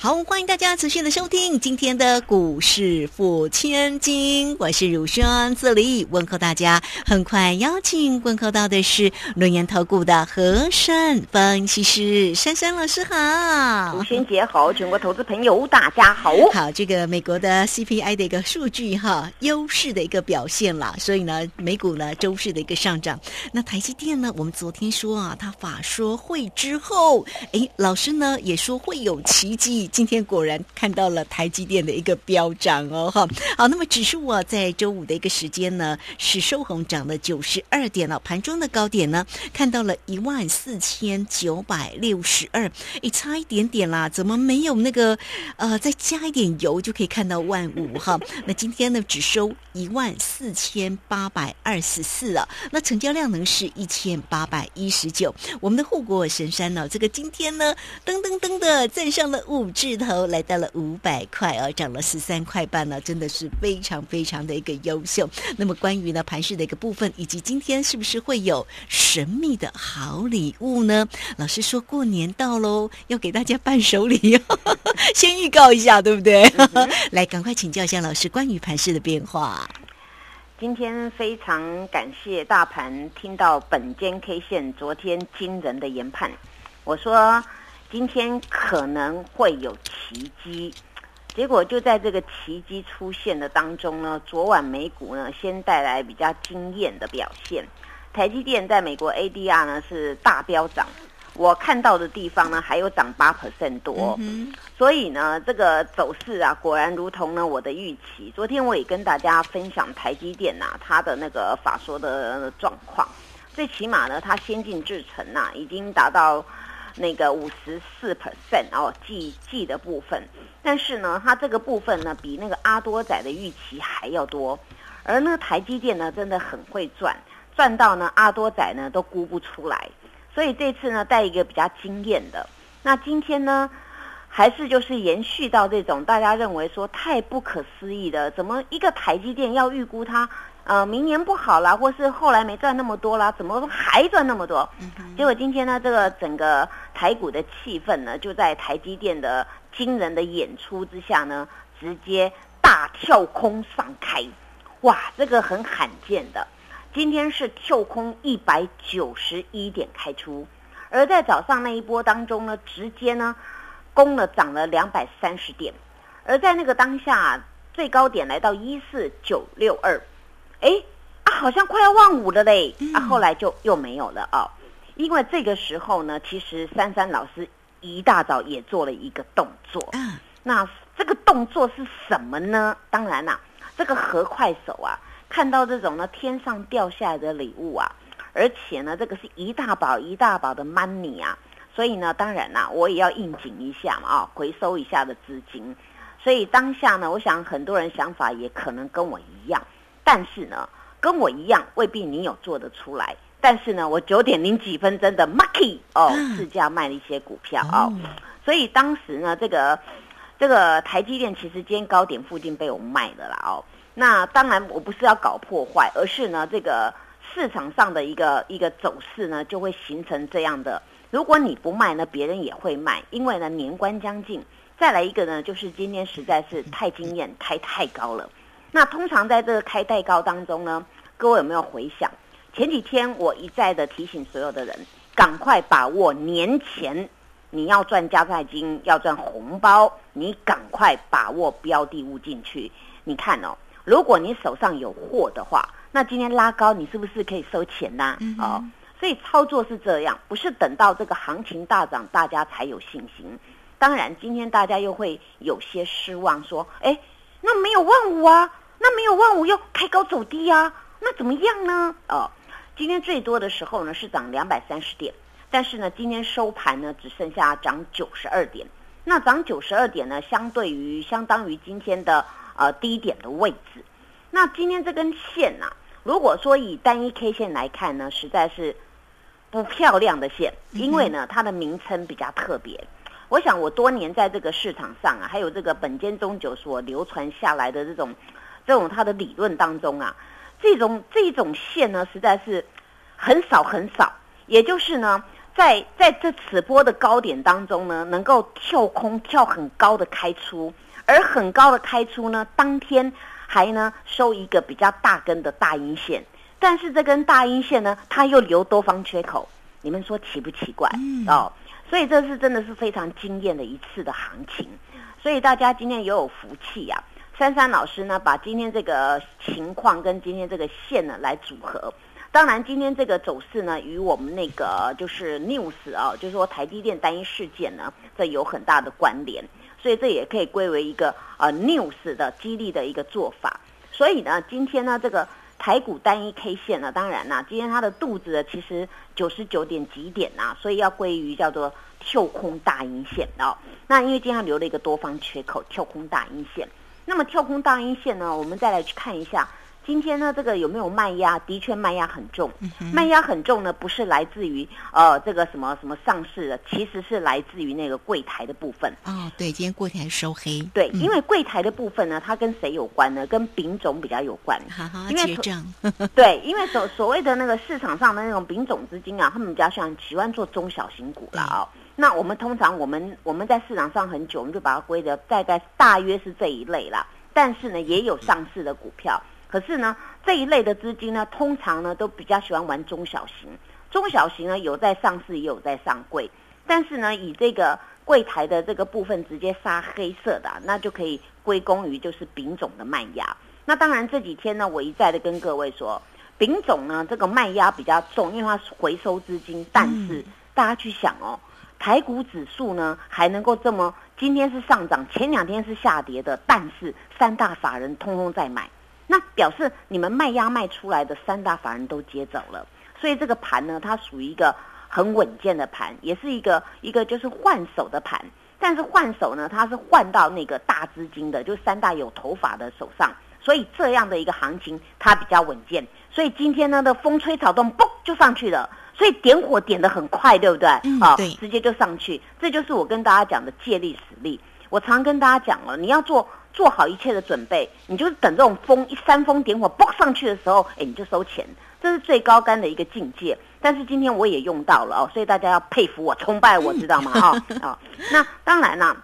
好，欢迎大家持续的收听今天的股市付千金，我是乳轩，这里问候大家。很快邀请问候到的是轮研投顾的和善分析师珊珊老师好，乳轩姐好，全国投资朋友大家好。好，这个美国的 CPI 的一个数据哈，优势的一个表现啦，所以呢，美股呢周四的一个上涨。那台积电呢，我们昨天说啊，他法说会之后，哎，老师呢也说会有奇迹。今天果然看到了台积电的一个飙涨哦，哈，好，那么指数啊，在周五的一个时间呢，是收红涨了九十二点了，盘中的高点呢，看到了一万四千九百六十二，哎，差一点点啦，怎么没有那个呃，再加一点油就可以看到万五哈？那今天呢，只收一万四千八百二十四了，那成交量呢是一千八百一十九，我们的护国神山呢，这个今天呢，噔噔噔的站上了五。势头来到了五百块哦，涨了十三块半呢，真的是非常非常的一个优秀。那么关于呢盘市的一个部分，以及今天是不是会有神秘的好礼物呢？老师说过年到喽，要给大家伴手礼，先预告一下，对不对？来，赶快请教一下老师关于盘市的变化。今 天非常感谢大盘听到本间 K 线昨天惊人的研判，我说。今天可能会有奇迹，结果就在这个奇迹出现的当中呢，昨晚美股呢先带来比较惊艳的表现，台积电在美国 ADR 呢是大飙涨，我看到的地方呢还有涨八 percent 多，所以呢这个走势啊果然如同呢我的预期。昨天我也跟大家分享台积电呐它的那个法说的状况，最起码呢它先进制程呐已经达到。那个五十四 percent 哦，记记的部分，但是呢，它这个部分呢，比那个阿多仔的预期还要多，而那个台积电呢，真的很会赚，赚到呢阿多仔呢都估不出来，所以这次呢带一个比较惊艳的，那今天呢，还是就是延续到这种大家认为说太不可思议的，怎么一个台积电要预估它？呃，明年不好啦，或是后来没赚那么多啦，怎么还赚那么多？结果今天呢，这个整个台股的气氛呢，就在台积电的惊人的演出之下呢，直接大跳空上开，哇，这个很罕见的，今天是跳空一百九十一点开出，而在早上那一波当中呢，直接呢攻了涨了两百三十点，而在那个当下最高点来到一四九六二。哎啊，好像快要万五了嘞！啊，后来就又没有了哦。因为这个时候呢，其实珊珊老师一大早也做了一个动作。嗯，那这个动作是什么呢？当然啦，这个和快手啊，看到这种呢天上掉下来的礼物啊，而且呢，这个是一大宝一大宝的 money 啊，所以呢，当然啦，我也要应景一下嘛，啊，回收一下的资金。所以当下呢，我想很多人想法也可能跟我一样。但是呢，跟我一样，未必你有做得出来。但是呢，我九点零几分真的 m a c k y 哦，市价卖了一些股票哦，所以当时呢，这个这个台积电其实今天高点附近被我卖的啦哦。那当然我不是要搞破坏，而是呢，这个市场上的一个一个走势呢，就会形成这样的。如果你不卖呢，别人也会卖，因为呢年关将近。再来一个呢，就是今天实在是太惊艳，太太高了。那通常在这个开代高当中呢，各位有没有回想？前几天我一再的提醒所有的人，赶快把握年前你要赚加菜金，要赚红包，你赶快把握标的物进去。你看哦，如果你手上有货的话，那今天拉高，你是不是可以收钱呐？哦，所以操作是这样，不是等到这个行情大涨，大家才有信心。当然，今天大家又会有些失望，说，哎。那没有万五啊，那没有万五又开高走低啊，那怎么样呢？哦，今天最多的时候呢是涨两百三十点，但是呢今天收盘呢只剩下涨九十二点，那涨九十二点呢相对于相当于今天的呃低点的位置，那今天这根线呐，如果说以单一 K 线来看呢，实在是不漂亮的线，因为呢，它的名称比较特别。我想我多年在这个市场上啊，还有这个本间中酒所流传下来的这种这种它的理论当中啊，这种这种线呢，实在是很少很少。也就是呢，在在这此波的高点当中呢，能够跳空跳很高的开出，而很高的开出呢，当天还呢收一个比较大根的大阴线。但是这根大阴线呢，它又留多方缺口，你们说奇不奇怪？哦，所以这是真的是非常惊艳的一次的行情，所以大家今天也有福气呀。珊珊老师呢，把今天这个情况跟今天这个线呢来组合。当然，今天这个走势呢，与我们那个就是 news 啊，就是说台积电单一事件呢，这有很大的关联，所以这也可以归为一个呃 news 的激励的一个做法。所以呢，今天呢这个。台股单一 K 线呢，当然啦，今天它的肚子其实九十九点几点呐，所以要归于叫做跳空大阴线哦。那因为今天它留了一个多方缺口，跳空大阴线。那么跳空大阴线呢，我们再来去看一下。今天呢，这个有没有卖压？的确卖压很重，卖压很重呢，不是来自于呃这个什么什么上市的，其实是来自于那个柜台的部分。哦，对，今天柜台收黑。对，因为柜台的部分呢，它跟谁有关呢？跟丙种比较有关。哈哈，结账。对，因为所所谓的那个市场上的那种丙种资金啊，他们比较喜欢喜欢做中小型股了啊。那我们通常我们我们在市场上很久，我们就把它归的大概大约是这一类啦。但是呢，也有上市的股票。可是呢，这一类的资金呢，通常呢都比较喜欢玩中小型。中小型呢有在上市，也有在上柜。但是呢，以这个柜台的这个部分直接杀黑色的，那就可以归功于就是丙种的卖压。那当然这几天呢，我一再的跟各位说，丙种呢这个卖压比较重，因为它回收资金。但是大家去想哦，台股指数呢还能够这么今天是上涨，前两天是下跌的，但是三大法人通通在买。那表示你们卖压卖出来的三大法人都接走了，所以这个盘呢，它属于一个很稳健的盘，也是一个一个就是换手的盘。但是换手呢，它是换到那个大资金的，就三大有头发的手上，所以这样的一个行情它比较稳健。所以今天呢的风吹草动，嘣就上去了，所以点火点的很快，对不对？啊，对，直接就上去。这就是我跟大家讲的借力使力。我常跟大家讲了，你要做。做好一切的准备，你就是等这种风一煽风点火爆上去的时候，哎，你就收钱，这是最高干的一个境界。但是今天我也用到了哦，所以大家要佩服我、崇拜我，知道吗？啊啊，那当然啦，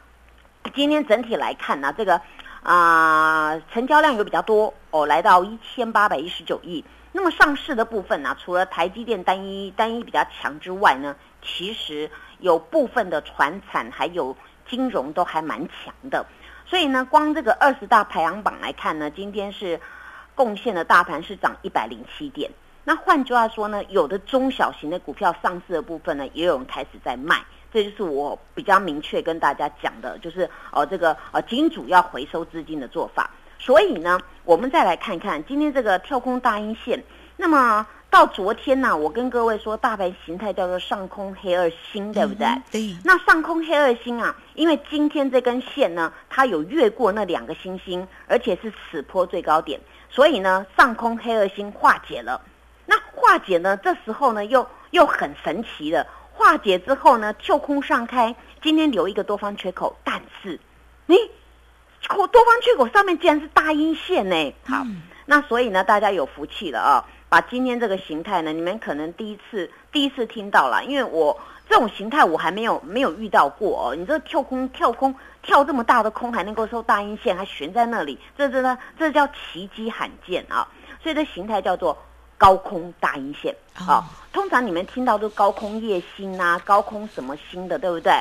今天整体来看呢，这个啊成交量有比较多哦，来到一千八百一十九亿。那么上市的部分呢，除了台积电单一单一比较强之外呢，其实有部分的船产还有金融都还蛮强的。所以呢，光这个二十大排行榜来看呢，今天是贡献的大盘是涨一百零七点。那换句话说呢，有的中小型的股票上市的部分呢，也有人开始在卖。这就是我比较明确跟大家讲的，就是哦，这个呃金主要回收资金的做法。所以呢，我们再来看看今天这个跳空大阴线，那么。到昨天呢，我跟各位说，大盘形态叫做上空黑二星，对不对？对。那上空黑二星啊，因为今天这根线呢，它有越过那两个星星，而且是此波最高点，所以呢，上空黑二星化解了。那化解呢，这时候呢，又又很神奇的化解之后呢，跳空上开，今天留一个多方缺口，但是，你多方缺口上面竟然是大阴线呢。好，那所以呢，大家有福气了啊。把今天这个形态呢，你们可能第一次第一次听到了，因为我这种形态我还没有没有遇到过哦。你这跳空跳空跳这么大的空，还能够收大阴线，还悬在那里，这这呢这叫奇迹罕见啊！所以这形态叫做高空大阴线啊。通常你们听到都高空夜星啊，高空什么星的，对不对？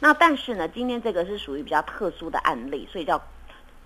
那但是呢，今天这个是属于比较特殊的案例，所以叫。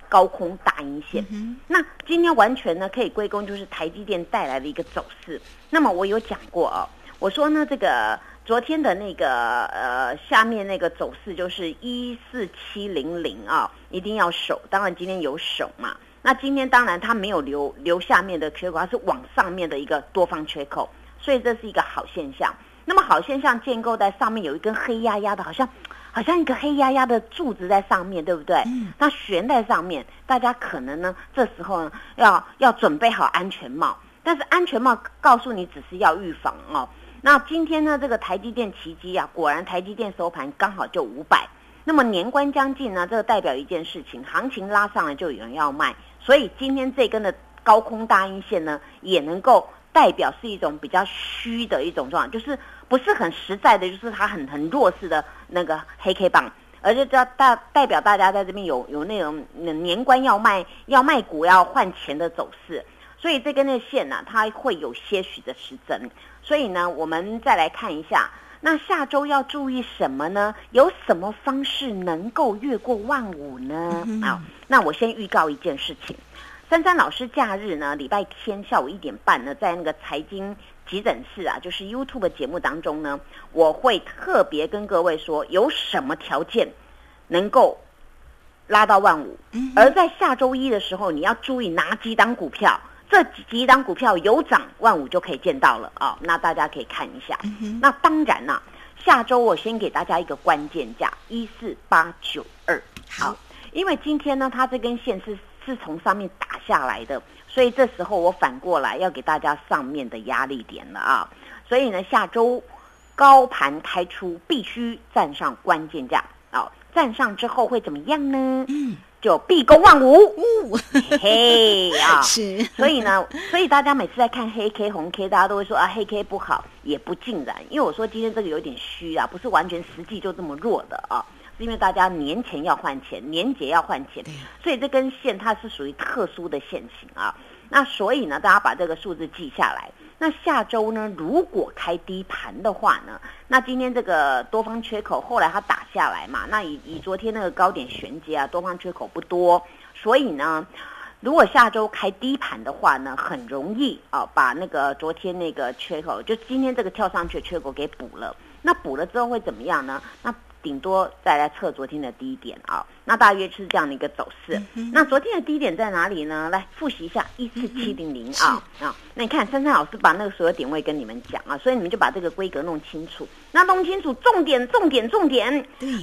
高空大阴线，那今天完全呢可以归功就是台积电带来的一个走势。那么我有讲过哦，我说呢这个昨天的那个呃下面那个走势就是一四七零零啊，一定要守。当然今天有守嘛。那今天当然它没有留留下面的缺口，它是往上面的一个多方缺口，所以这是一个好现象。那么好现象建构在上面有一根黑压压的，好像。好像一个黑压压的柱子在上面对不对？嗯。它悬在上面，大家可能呢这时候呢要要准备好安全帽，但是安全帽告诉你只是要预防哦。那今天呢，这个台积电奇迹啊，果然台积电收盘刚好就五百。那么年关将近呢，这个代表一件事情，行情拉上来就有人要卖，所以今天这根的高空大阴线呢，也能够代表是一种比较虚的一种状况，就是不是很实在的，就是它很很弱势的那个黑 K 棒，而且叫代代表大家在这边有有那种年关要卖要卖股要换钱的走势。所以这根的线呢，它会有些许的失真。所以呢，我们再来看一下，那下周要注意什么呢？有什么方式能够越过万五呢？啊，那我先预告一件事情，珊珊老师假日呢，礼拜天下午一点半呢，在那个财经急诊室啊，就是 YouTube 节目当中呢，我会特别跟各位说，有什么条件能够拉到万五，而在下周一的时候，你要注意哪几档股票。这几几档股票有涨，万五就可以见到了啊！那大家可以看一下。那当然啦，下周我先给大家一个关键价一四八九二。好，因为今天呢，它这根线是是从上面打下来的，所以这时候我反过来要给大家上面的压力点了啊！所以呢，下周高盘开出必须站上关键价啊！站上之后会怎么样呢？嗯。就必攻万五，嘿啊！是，所以呢，所以大家每次在看黑 K、红 K，大家都会说啊，黑 K 不好，也不尽然。因为我说今天这个有点虚啊，不是完全实际就这么弱的啊，是因为大家年前要换钱，年节要换钱，所以这根线它是属于特殊的线型啊。那所以呢，大家把这个数字记下来。那下周呢？如果开低盘的话呢？那今天这个多方缺口后来它打下来嘛？那以以昨天那个高点衔接啊，多方缺口不多，所以呢，如果下周开低盘的话呢，很容易啊把那个昨天那个缺口，就今天这个跳上去的缺口给补了。那补了之后会怎么样呢？那顶多再来测昨天的低点啊，那大约是这样的一个走势。那昨天的低点在哪里呢？来复习一下一四七零零啊啊！那你看珊珊老师把那个所有点位跟你们讲啊，所以你们就把这个规格弄清楚。那弄清楚重点，重点，重点！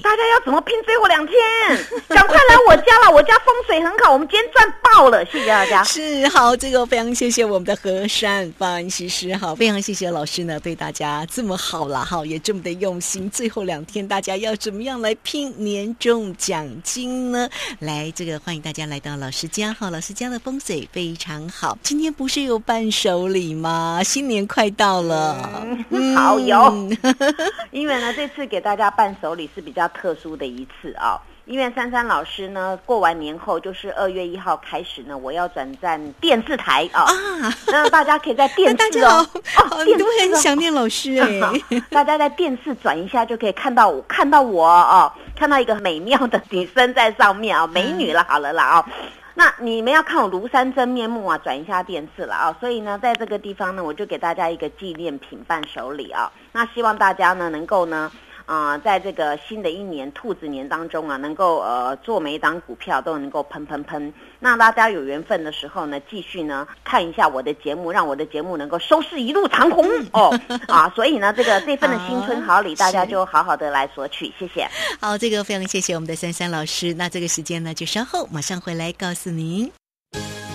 大家要怎么拼最后两天？赶快来我家了，我家风水很好，我们今天赚爆了！谢谢大家。是好，这个非常谢谢我们的和善分析师，好，非常谢谢老师呢，对大家这么好了，哈，也这么的用心。最后两天大家要怎么样来拼年终奖金呢？来，这个欢迎大家来到老师家，哈，老师家的风水非常好。今天不是有伴手礼吗？新年快到了，好有。因为呢，这次给大家伴手礼是比较特殊的一次啊。因为珊珊老师呢，过完年后就是二月一号开始呢，我要转战电视台啊。啊，那大家可以在电视哦，哦，都会很想念老师哎。大家在电视转一下就可以看到我，看到我哦，看到一个美妙的女生在上面啊，美女了，好了啦啊。那你们要看我庐山真面目啊，转一下电视了啊！所以呢，在这个地方呢，我就给大家一个纪念品伴手礼啊。那希望大家呢，能够呢。啊，在这个新的一年兔子年当中啊，能够呃做每一档股票都能够喷喷喷。那大家有缘分的时候呢，继续呢看一下我的节目，让我的节目能够收视一路长虹 哦啊！所以呢，这个这份的新春好礼，大家就好好的来索取，谢谢。好，这个非常谢谢我们的珊珊老师。那这个时间呢，就稍后马上回来告诉您。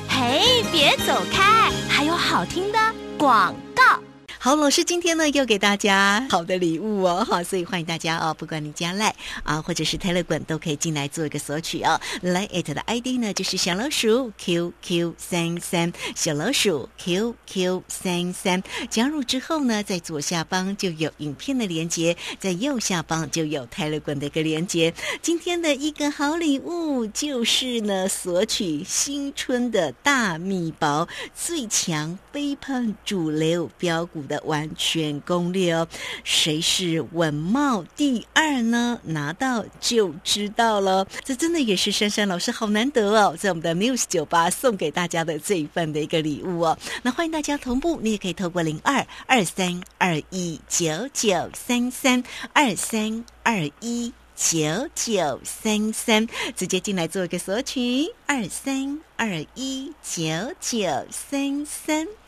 嘿，别走开，还有好听的广告。好，老师今天呢又给大家好的礼物哦，好，所以欢迎大家哦，不管你加赖啊，或者是泰勒管，都可以进来做一个索取哦。来，at 的 ID 呢就是小老鼠 QQ 三三，小老鼠 QQ 三三，加入之后呢，在左下方就有影片的连接，在右下方就有泰勒管的一个连接。今天的一个好礼物就是呢，索取新春的大密宝，最强飞喷主流标股。的完全攻略哦，谁是稳茂第二呢？拿到就知道了。这真的也是珊珊老师好难得哦，在我们的 News 酒吧送给大家的这一份的一个礼物哦。那欢迎大家同步，你也可以透过零二二三二一九九三三二三二一九九三三直接进来做一个索取，二三二一九九三三。